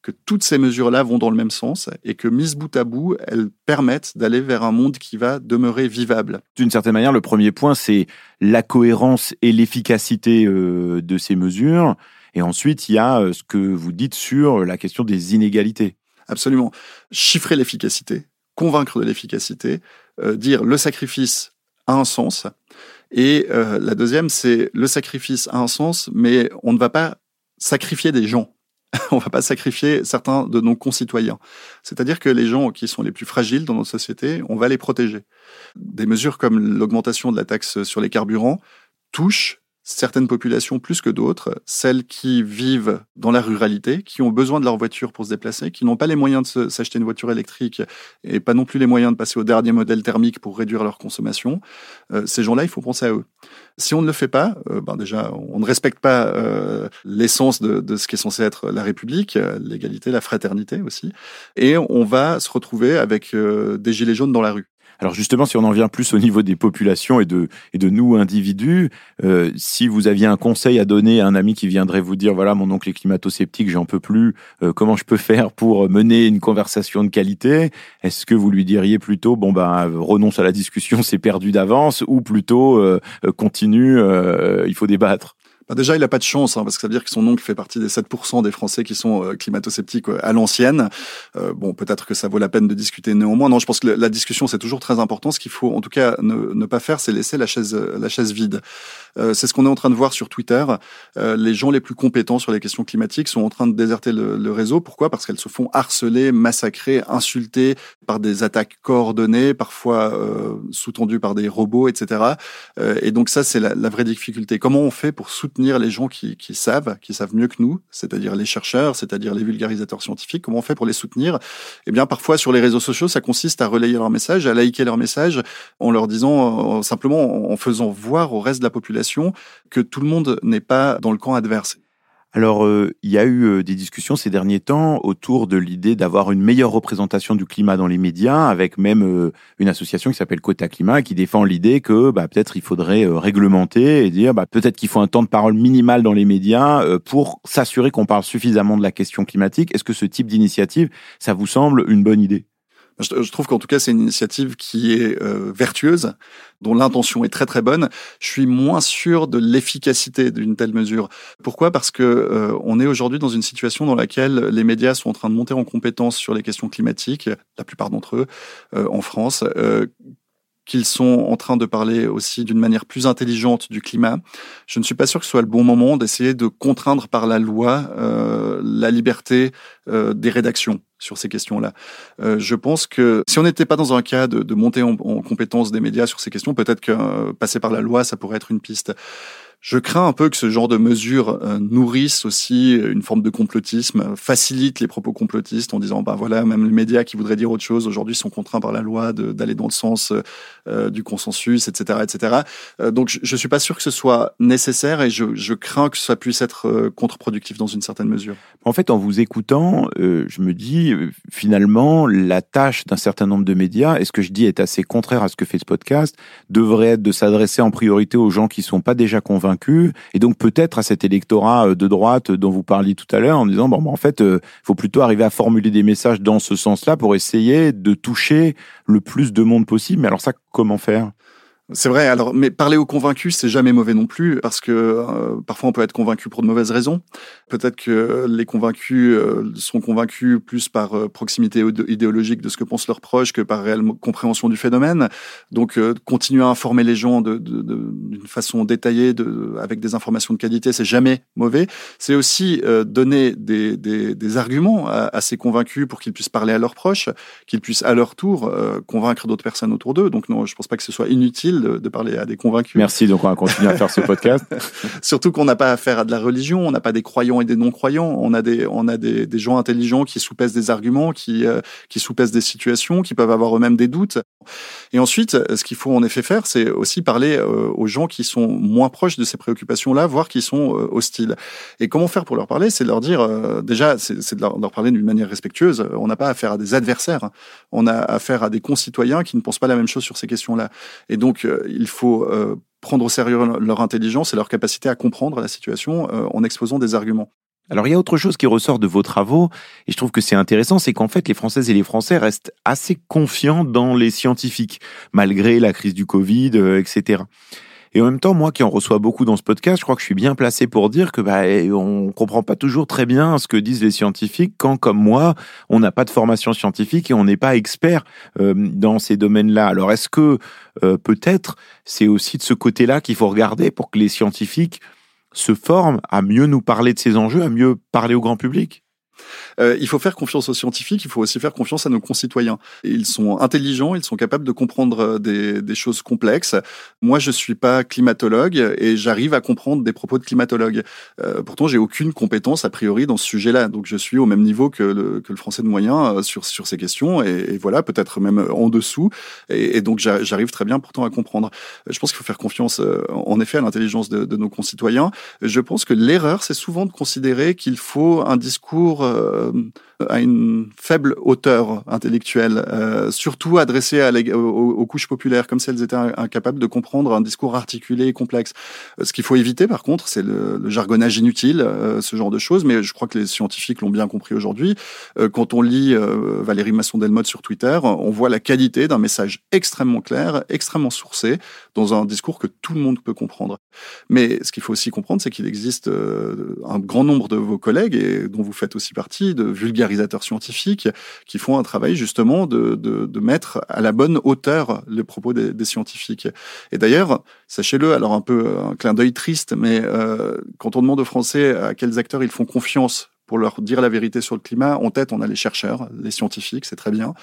Que toutes ces mesures-là vont dans le même sens et que mises bout à bout, elles permettent d'aller vers un monde qui va demeurer vivable. D'une certaine manière, le premier point, c'est la cohérence et l'efficacité euh, de ces mesures. Et ensuite, il y a euh, ce que vous dites sur la question des inégalités. Absolument. Chiffrer l'efficacité, convaincre de l'efficacité, euh, dire le sacrifice a un sens. Et euh, la deuxième, c'est le sacrifice a un sens, mais on ne va pas sacrifier des gens. <laughs> on va pas sacrifier certains de nos concitoyens. C'est-à-dire que les gens qui sont les plus fragiles dans notre société, on va les protéger. Des mesures comme l'augmentation de la taxe sur les carburants touchent certaines populations plus que d'autres, celles qui vivent dans la ruralité, qui ont besoin de leur voiture pour se déplacer, qui n'ont pas les moyens de s'acheter une voiture électrique et pas non plus les moyens de passer au dernier modèle thermique pour réduire leur consommation, euh, ces gens-là, il faut penser à eux. Si on ne le fait pas, euh, ben déjà, on ne respecte pas euh, l'essence de, de, ce qui est censé être la République, l'égalité, la fraternité aussi, et on va se retrouver avec des gilets jaunes dans la rue. Alors justement, si on en vient plus au niveau des populations et de, et de nous individus, euh, si vous aviez un conseil à donner à un ami qui viendrait vous dire, voilà, mon oncle est climato-sceptique, j'en peux plus, euh, comment je peux faire pour mener une conversation de qualité Est-ce que vous lui diriez plutôt, bon ben, renonce à la discussion, <laughs> c'est perdu d'avance, ou plutôt euh, continue, il faut débattre? Bah déjà, il n'a pas de chance, hein, parce que ça veut dire que son oncle fait partie des 7% des Français qui sont euh, climato-sceptiques euh, à l'ancienne. Euh, bon, peut-être que ça vaut la peine de discuter néanmoins. Non, je pense que la discussion, c'est toujours très important. Ce qu'il faut, en tout cas, ne, pas faire, c'est laisser la chaise, la chaise vide. Euh, c'est ce qu'on est en train de voir sur Twitter. les gens les plus compétents sur les questions climatiques sont en train de déserter le, le réseau. Pourquoi? Parce qu'elles se font harceler, massacrer, insulter par des attaques coordonnées, parfois sous-tendues par des robots, etc. et donc ça, c'est la, la vraie difficulté. Comment on fait pour soutenir les gens qui, savent, qui savent mieux que nous, c'est-à-dire les chercheurs, c'est-à-dire les vulgarisateurs scientifiques. Comment on fait pour les soutenir? Eh bien, parfois sur les réseaux sociaux, ça consiste à relayer leur message, à liker leur message, en leur disant simplement, en faisant voir au reste de la population que tout le monde n'est pas dans le camp adverse. Alors, euh, il y a eu euh, des discussions ces derniers temps autour de l'idée d'avoir une meilleure représentation du climat dans les médias, avec même euh, une association qui s'appelle Quota Climat, qui défend l'idée que bah, peut-être il faudrait réglementer et dire bah, peut-être qu'il faut un temps de parole minimal dans les médias pour s'assurer qu'on parle suffisamment de la question climatique. Est-ce que ce type d'initiative, ça vous semble une bonne idée? Je, trouve qu'en tout cas, c'est une initiative qui est euh, vertueuse, dont l'intention est très très bonne. Je suis moins sûr de l'efficacité d'une telle mesure. Pourquoi? Parce que euh, on est aujourd'hui dans une situation dans laquelle les médias sont en train de monter en compétence sur les questions climatiques, la plupart d'entre eux euh, en France qu'ils sont en train de parler aussi d'une manière plus intelligente du climat. Je ne suis pas sûr que ce soit le bon moment d'essayer de contraindre par la loi euh, la liberté euh, des rédactions sur ces questions-là. Euh, je pense que si on n'était pas dans un cas de, de montée en, en, compétence des médias sur ces questions, peut-être que euh, passer par la loi, ça pourrait être une piste. Je crains un peu que ce genre de mesures euh, nourrissent aussi une forme de complotisme, facilite les propos complotistes en disant, bah voilà, même les médias qui voudraient dire autre chose aujourd'hui sont contraints par la loi d'aller dans le sens euh, du consensus, etc., etc. Euh, donc je, je suis pas sûr que ce soit nécessaire et je crains que ça puisse être contre-productif dans une certaine mesure. En fait, en vous écoutant, je me dis finalement la tâche d'un certain nombre de médias, et ce que je dis est assez contraire à ce que fait ce podcast, devrait être de s'adresser en priorité aux gens qui sont pas déjà convaincus et donc peut-être à cet électorat euh, de droite dont vous parliez tout à l'heure, en disant, bon, en fait, il euh, faut plutôt arriver à formuler des messages dans ce sens-là pour essayer de toucher le plus de monde possible. Mais alors ça, comment faire? C'est vrai. Alors, mais parler aux convaincus, c'est jamais mauvais non plus, parce que euh, parfois on peut être convaincu pour de mauvaises raisons. Peut-être que les convaincus euh, sont convaincus plus par euh, proximité idéologique de ce que pensent leurs proches que par réelle compréhension du phénomène. Donc, continuer à informer les gens d'une façon détaillée, avec des informations de qualité, c'est jamais mauvais. C'est aussi donner des, arguments à, ces convaincus pour qu'ils puissent parler à leurs proches, qu'ils puissent à leur tour convaincre d'autres personnes autour d'eux. Donc, non, je pense pas que ce soit inutile de, parler à des convaincus. Merci, donc on va continuer à faire ce podcast. <laughs> Surtout qu'on n'a pas affaire à de la religion, on n'a pas des croyants et des non-croyants, on a des, on a des, des gens intelligents qui soupèsent des arguments, qui, euh, qui soupèsent des situations, qui peuvent avoir eux-mêmes des doutes. Et ensuite, ce qu'il faut en effet faire, c'est aussi parler euh, aux gens qui sont moins proches de ces préoccupations-là, voire qui sont euh, hostiles. Et comment faire pour leur parler? C'est de leur dire, déjà, c'est de leur, leur parler d'une manière respectueuse. On n'a pas affaire à des adversaires, on a affaire à des concitoyens qui ne pensent pas la même chose sur ces questions-là. Et donc, il faut euh, prendre au sérieux leur intelligence et leur capacité à comprendre la situation euh, en exposant des arguments. Alors il y a autre chose qui ressort de vos travaux, et je trouve que c'est intéressant, c'est qu'en fait les Françaises et les Français restent assez confiants dans les scientifiques, malgré la crise du Covid, euh, etc. Et en même temps, moi qui en reçois beaucoup dans ce podcast, je crois que je suis bien placé pour dire que bah, on comprend pas toujours très bien ce que disent les scientifiques quand, comme moi, on n'a pas de formation scientifique et on n'est pas expert euh, dans ces domaines-là. Alors, est-ce que euh, peut-être c'est aussi de ce côté-là qu'il faut regarder pour que les scientifiques se forment à mieux nous parler de ces enjeux, à mieux parler au grand public? Euh, il faut faire confiance aux scientifiques, il faut aussi faire confiance à nos concitoyens. Ils sont intelligents, ils sont capables de comprendre euh, des, choses complexes. Moi, je suis pas climatologue et j'arrive à comprendre des propos de climatologue. Euh, pourtant, j'ai aucune compétence a priori dans ce sujet-là, donc je suis au même niveau que le, français de moyen euh, sur ces questions et, voilà, peut-être même en dessous. Et, donc, j'arrive très bien pourtant à comprendre. Je pense qu'il faut faire confiance, en effet, à l'intelligence de nos concitoyens. Je pense que l'erreur, c'est souvent de considérer qu'il faut un discours euh, à une faible hauteur intellectuelle, euh, surtout adressée aux, couches populaires, comme si elles étaient incapables de comprendre un discours articulé et complexe. Euh, ce qu'il faut éviter, par contre, c'est le, le, jargonnage inutile, ce genre de choses, mais je crois que les scientifiques l'ont bien compris aujourd'hui. quand on lit Valérie Masson-Delmotte sur Twitter, on voit la qualité d'un message extrêmement clair, extrêmement sourcé, dans un discours que tout le monde peut comprendre. Mais ce qu'il faut aussi comprendre, c'est qu'il existe un grand nombre de vos collègues, et dont vous faites aussi partie, de scientifiques qui font un travail justement de, de, mettre à la bonne hauteur les propos des, scientifiques. Et d'ailleurs, sachez-le, alors un peu un clin d'œil triste, mais euh, quand on demande aux Français à quels acteurs ils font confiance pour leur dire la vérité sur le climat, en tête, on a les chercheurs, les scientifiques, c'est très bien.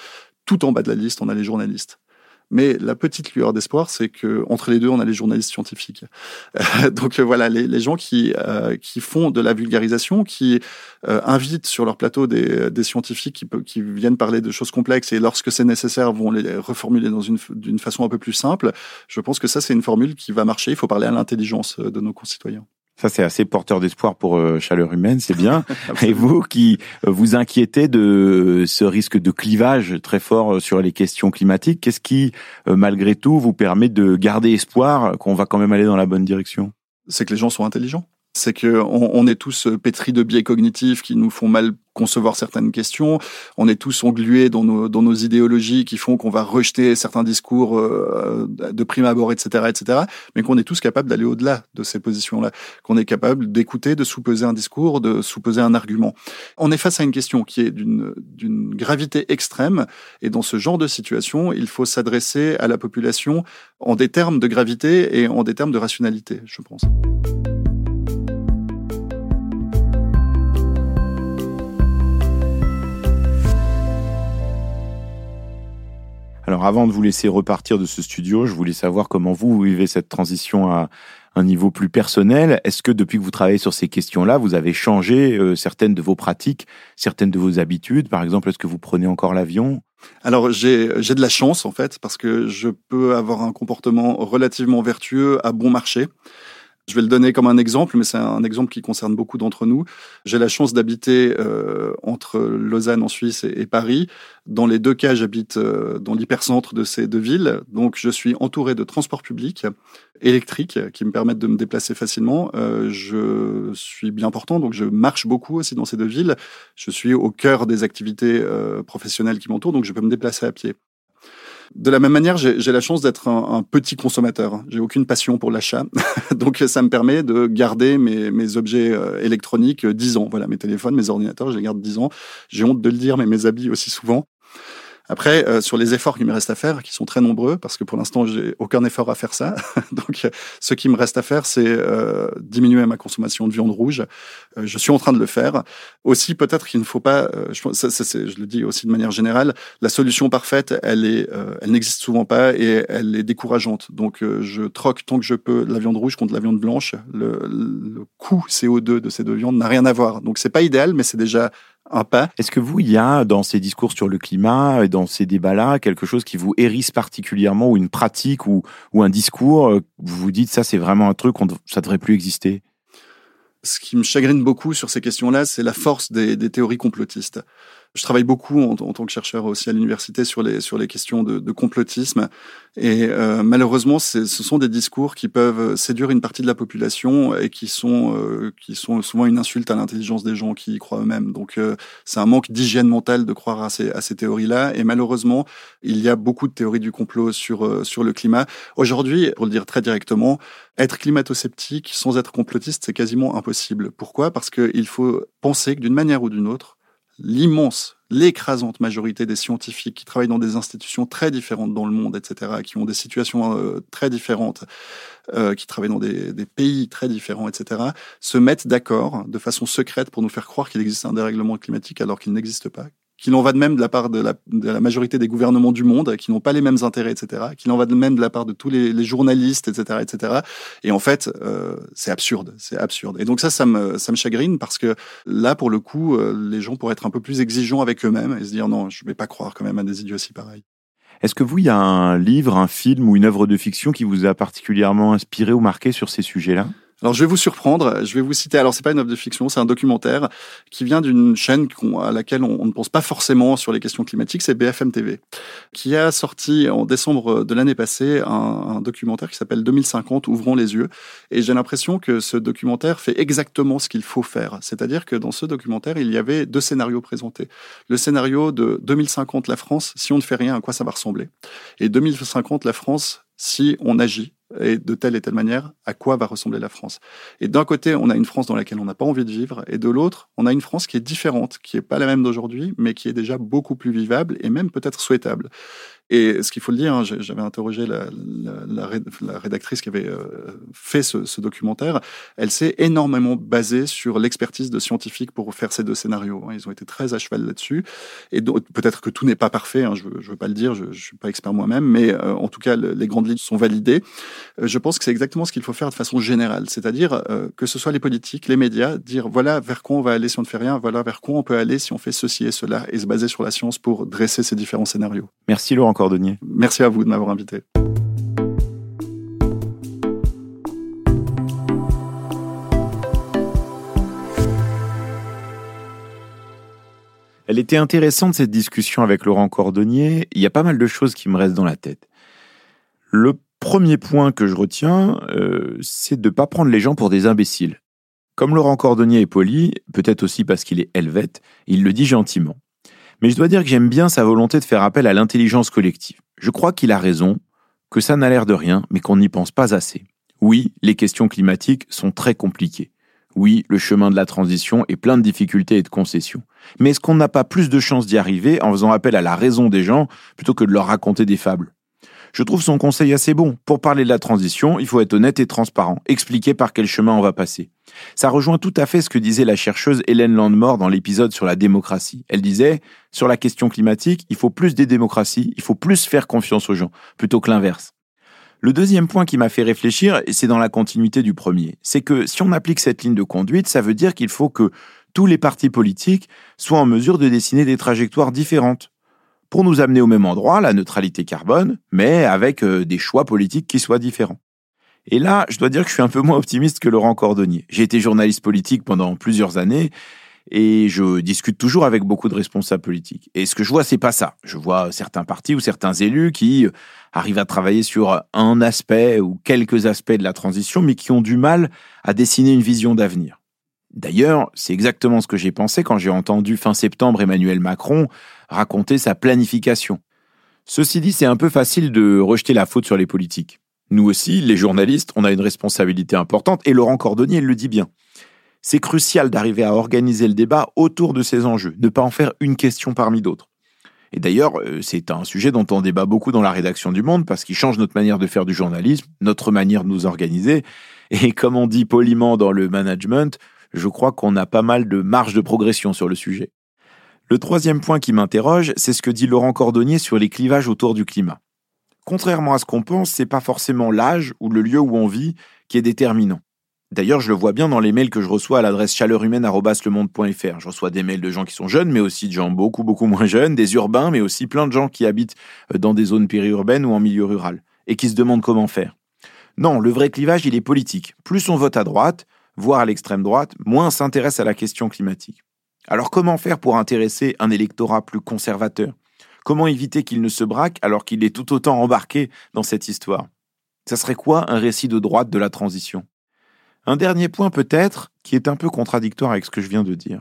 Tout en bas de la liste, on a les journalistes. Mais la petite lueur d'espoir, c'est que entre les deux, on a les journalistes scientifiques. <laughs> donc euh, voilà, les, gens qui euh, qui font de la vulgarisation, qui euh, invitent sur leur plateau des, des scientifiques qui, qui viennent parler de choses complexes et lorsque c'est nécessaire vont les reformuler dans une d'une façon un peu plus simple. Je pense que ça c'est une formule qui va marcher. Il faut parler à l'intelligence de nos concitoyens. Ça, c'est assez porteur d'espoir pour euh, Chaleur Humaine, c'est bien. <laughs> Et vous qui euh, vous inquiétez de ce risque de clivage très fort euh, sur les questions climatiques, qu'est-ce qui, malgré tout, vous permet de garder espoir qu'on va quand même aller dans la bonne direction? C'est que les gens sont intelligents c'est que on, est tous euh, pétris de biais cognitifs qui nous font mal concevoir certaines questions. On est tous englués dans nos, dans nos idéologies qui font qu'on va rejeter certains discours euh, de prime abord, etc., etc. Mais qu'on est tous capables d'aller au-delà de ces positions-là, qu'on est capable d'écouter, de sous-peser un discours, de sous-peser un argument. On est face à une question qui est d'une gravité extrême, et dans ce genre de situation, il faut s'adresser à la population en des termes de gravité et en des termes de rationalité, je pense. Alors avant de vous laisser repartir de ce studio, je voulais savoir comment vous, vivez cette transition à un niveau plus personnel. Est-ce que depuis que vous travaillez sur ces questions-là, vous avez changé euh, certaines de vos pratiques, certaines de vos habitudes? Par exemple, est-ce que vous prenez encore l'avion? Alors j'ai de la chance en fait parce que je peux avoir un comportement relativement vertueux à bon marché. Je vais le donner comme un exemple, mais c'est un exemple qui concerne beaucoup d'entre nous. J'ai la chance d'habiter euh, entre Lausanne en Suisse et, Paris. Dans les deux cas, j'habite euh, dans l'hypercentre de ces deux villes. Donc, je suis entouré de transports publics électriques qui me permettent de me déplacer facilement. Euh, je suis bien portant, donc je marche beaucoup aussi dans ces deux villes. Je suis au cœur des activités professionnelles qui m'entourent, donc je peux me déplacer à pied. De la même manière, j'ai la chance d'être un, petit consommateur. J'ai aucune passion pour l'achat, <laughs> donc ça me permet de garder mes, mes objets euh, électroniques 10 ans. Voilà, mes téléphones, mes ordinateurs, je les garde 10 ans. J'ai honte de le dire, mais mes habits aussi souvent. Après, euh, sur les efforts qui me restent à faire, qui sont très nombreux, parce que pour l'instant, j'ai aucun effort à faire ça. <laughs> Donc, ce qui me reste à faire, c'est euh, diminuer ma consommation de viande rouge. Euh, je suis en train de le faire. Aussi, peut-être qu'il ne faut pas, je, ça, ça, je le dis aussi de manière générale, la solution parfaite, elle est, elle n'existe souvent pas et elle est décourageante. Donc, je troque tant que je peux la viande rouge contre la viande blanche. Le, le coût CO2 de ces deux viandes n'a rien à voir. Donc, c'est pas idéal, mais c'est déjà est-ce que vous, il y a dans ces discours sur le climat et dans ces débats-là quelque chose qui vous hérisse particulièrement ou une pratique ou, ou un discours, euh, vous vous dites ça c'est vraiment un truc, ça devrait plus exister? Ce qui me chagrine beaucoup sur ces questions-là, c'est la force des théories complotistes. Je travaille beaucoup en, tant que chercheur aussi à l'université sur les sur les questions de, de complotisme et euh, malheureusement ce sont des discours qui peuvent séduire une partie de la population et qui sont euh, qui sont souvent une insulte à l'intelligence des gens qui y croient eux-mêmes. Donc euh, c'est un manque d'hygiène mentale de croire à ces à ces théories-là et malheureusement il y a beaucoup de théories du complot sur sur le climat. Aujourd'hui, pour le dire très directement, être climato-sceptique sans être complotiste, c'est quasiment impossible. Pourquoi? Parce qu'il faut penser que d'une manière ou d'une autre, l'immense, l'écrasante majorité des scientifiques qui travaillent dans des institutions très différentes dans le monde, etc., qui ont des situations euh, très différentes, euh, qui travaillent dans des, des, pays très différents, etc., se mettent d'accord de façon secrète pour nous faire croire qu'il existe un dérèglement climatique alors qu'il n'existe pas, qu'il en va de même de la part de la, majorité des gouvernements du monde, qui n'ont pas les mêmes intérêts, etc., qu'il en va de même de la part de tous les, journalistes, etc., etc. Et en fait, euh, c'est absurde, c'est absurde. Et donc ça, ça me, ça me chagrine parce que là, pour le coup, euh, les gens pourraient être un peu plus exigeants avec eux-mêmes et se dire non, je vais pas croire quand même à des idiots aussi pareils. Est-ce que vous, il y a un livre, un film ou une œuvre de fiction qui vous a particulièrement inspiré ou marqué sur ces sujets-là? Alors je vais vous surprendre, je vais vous citer. Alors c'est pas une œuvre de fiction, c'est un documentaire qui vient d'une chaîne à laquelle on, ne pense pas forcément sur les questions climatiques, c'est BFM TV, qui a sorti en décembre de l'année passée un, un, documentaire qui s'appelle 2050 Ouvrons les yeux. Et j'ai l'impression que ce documentaire fait exactement ce qu'il faut faire. C'est-à-dire que dans ce documentaire, il y avait deux scénarios présentés. Le scénario de 2050 la France, si on ne fait rien, à quoi ça va ressembler? Et 2050 la France, si on agit et de telle et telle manière, à quoi va ressembler la France. Et d'un côté, on a une France dans laquelle on n'a pas envie de vivre, et de l'autre, on a une France qui est différente, qui est pas la même d'aujourd'hui, mais qui est déjà beaucoup plus vivable et même peut-être souhaitable. Et ce qu'il faut le dire, hein, j'avais interrogé la, rédactrice qui avait euh, fait ce, ce documentaire. Elle s'est énormément basée sur l'expertise de scientifiques pour faire ces deux scénarios. Hein. Ils ont été très à cheval là-dessus. Et peut-être que tout n'est pas parfait, hein, je ne veux, pas le dire, je ne suis pas expert moi-même, mais euh, en tout cas, les grandes lignes sont validées. Euh, je pense que c'est exactement ce qu'il faut faire de façon générale, c'est-à-dire que ce soit les politiques, les médias, dire voilà vers quoi on va aller si on ne fait rien, voilà vers quoi on peut aller si on fait ceci et cela, et se baser sur la science pour dresser ces différents scénarios. Merci Laurent Merci à vous de m'avoir invité. Elle était intéressante cette discussion avec Laurent Cordonnier. Il y a pas mal de choses qui me restent dans la tête. Le premier point que je retiens, euh, c'est de ne pas prendre les gens pour des imbéciles. Comme Laurent Cordonnier est poli, peut-être aussi parce qu'il est helvète, il le dit gentiment. Mais je dois dire que j'aime bien sa volonté de faire appel à l'intelligence collective. Je crois qu'il a raison, que ça n'a l'air de rien, mais qu'on n'y pense pas assez. Oui, les questions climatiques sont très compliquées. Oui, le chemin de la transition est plein de difficultés et de concessions. Mais est-ce qu'on n'a pas plus de chances d'y arriver en faisant appel à la raison des gens plutôt que de leur raconter des fables? Je trouve son conseil assez bon. Pour parler de la transition, il faut être honnête et transparent, expliquer par quel chemin on va passer. Ça rejoint tout à fait ce que disait la chercheuse Hélène Landmore dans l'épisode sur la démocratie. Elle disait, sur la question climatique, il faut plus des démocraties, il faut plus faire confiance aux gens, plutôt que l'inverse. Le deuxième point qui m'a fait réfléchir, et c'est dans la continuité du premier, c'est que si on applique cette ligne de conduite, ça veut dire qu'il faut que tous les partis politiques soient en mesure de dessiner des trajectoires différentes pour nous amener au même endroit, la neutralité carbone, mais avec euh, des choix politiques qui soient différents. Et là, je dois dire que je suis un peu moins optimiste que Laurent Cordonnier. J'ai été journaliste politique pendant plusieurs années et je discute toujours avec beaucoup de responsables politiques. Et ce que je vois, c'est pas ça. Je vois certains partis ou certains élus qui arrivent à travailler sur un aspect ou quelques aspects de la transition, mais qui ont du mal à dessiner une vision d'avenir. D'ailleurs, c'est exactement ce que j'ai pensé quand j'ai entendu fin septembre Emmanuel Macron raconter sa planification. Ceci dit, c'est un peu facile de rejeter la faute sur les politiques. Nous aussi, les journalistes, on a une responsabilité importante, et Laurent Cordonnier le dit bien. C'est crucial d'arriver à organiser le débat autour de ces enjeux, ne pas en faire une question parmi d'autres. Et d'ailleurs, euh, c'est un sujet dont on débat beaucoup dans la rédaction du Monde parce qu'il change notre manière de faire du journalisme, notre manière de nous organiser. Et comme on dit poliment dans le management, je crois qu'on a pas mal de marge de progression sur le sujet. Le troisième point qui m'interroge, c'est ce que dit Laurent Cordonnier sur les clivages autour du climat. Contrairement à ce qu'on pense, c'est pas forcément l'âge ou le lieu où on vit qui est déterminant. D'ailleurs, je le vois bien dans les mails que je reçois à l'adresse chaleurhumaine.fr. Je reçois des mails de gens qui sont jeunes, mais aussi de gens beaucoup, beaucoup moins jeunes, des urbains, mais aussi plein de gens qui habitent euh, dans des zones périurbaines ou en milieu rural, et qui se demandent comment faire. Non, le vrai clivage, il est politique. Plus on vote à droite, voire à l'extrême droite, moins s'intéresse à la question climatique. Alors comment faire pour intéresser un électorat plus conservateur? Comment éviter qu'il ne se braque alors qu'il est tout autant embarqué dans cette histoire? Ça serait quoi un récit de droite de la transition? Un dernier point peut-être qui est un peu contradictoire avec ce que je viens de dire.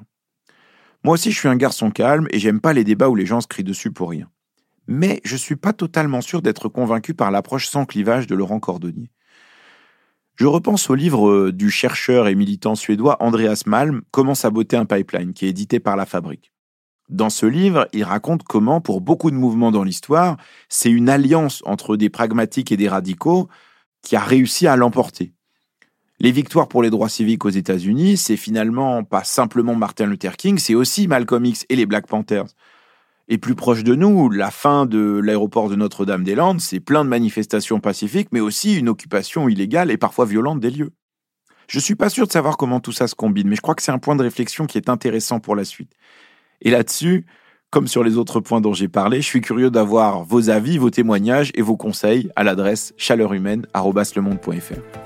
Moi aussi je suis un garçon calme et j'aime pas les débats où les gens se crient dessus pour rien. Mais je suis pas totalement sûr d'être convaincu par l'approche sans clivage de Laurent Cordonnier. Je repense au livre euh, du chercheur et militant suédois Andreas Malm, Comment saboter un pipeline, qui est édité par La Fabrique. Dans ce livre, il raconte comment, pour beaucoup de mouvements dans l'histoire, c'est une alliance entre des pragmatiques et des radicaux qui a réussi à l'emporter. Les victoires pour les droits civiques aux États-Unis, c'est finalement pas simplement Martin Luther King, c'est aussi Malcolm X et les Black Panthers. Et plus proche de nous, la fin de l'aéroport de Notre-Dame-des-Landes, c'est plein de manifestations pacifiques, mais aussi une occupation illégale et parfois violente des lieux. Je suis pas sûr de savoir comment tout ça se combine, mais je crois que c'est un point de réflexion qui est intéressant pour la suite. Et là-dessus, comme sur les autres points dont j'ai parlé, je suis curieux d'avoir vos avis, vos témoignages et vos conseils à l'adresse chaleurumaine.fr.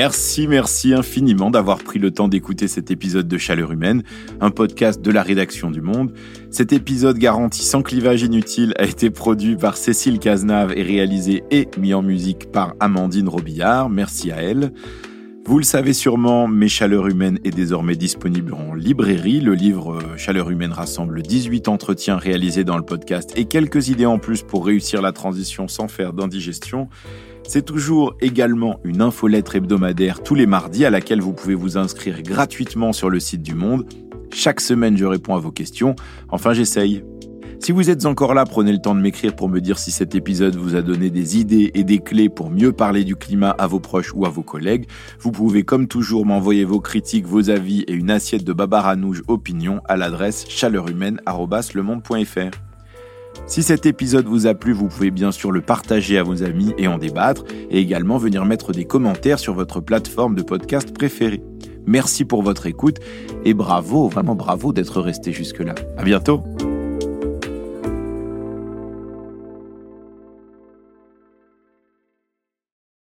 Merci, merci infiniment d'avoir pris le temps d'écouter cet épisode de Chaleur Humaine, un podcast de la rédaction du Monde. Cet épisode garanti sans clivage inutile a été produit par Cécile Cazenave et réalisé et mis en musique par Amandine Robillard. Merci à elle. Vous le savez sûrement, Mes Chaleurs Humaines est désormais disponible en librairie. Le livre euh, Chaleur Humaine rassemble 18 entretiens réalisés dans le podcast et quelques idées en plus pour réussir la transition sans faire d'indigestion. C'est toujours également une infolettre hebdomadaire tous les mardis à laquelle vous pouvez vous inscrire gratuitement sur le site du Monde. Chaque semaine, je réponds à vos questions. Enfin, j'essaye. Si vous êtes encore là, prenez le temps de m'écrire pour me dire si cet épisode vous a donné des idées et des clés pour mieux parler du climat à vos proches ou à vos collègues. Vous pouvez comme toujours m'envoyer vos critiques, vos avis et une assiette de babaranouge opinion à l'adresse chaleurumaine.fr. Si cet épisode vous a plu, vous pouvez bien sûr le partager à vos amis et en débattre, et également venir mettre des commentaires sur votre plateforme de podcast préférée. Merci pour votre écoute et bravo, vraiment bravo d'être resté jusque-là. À bientôt!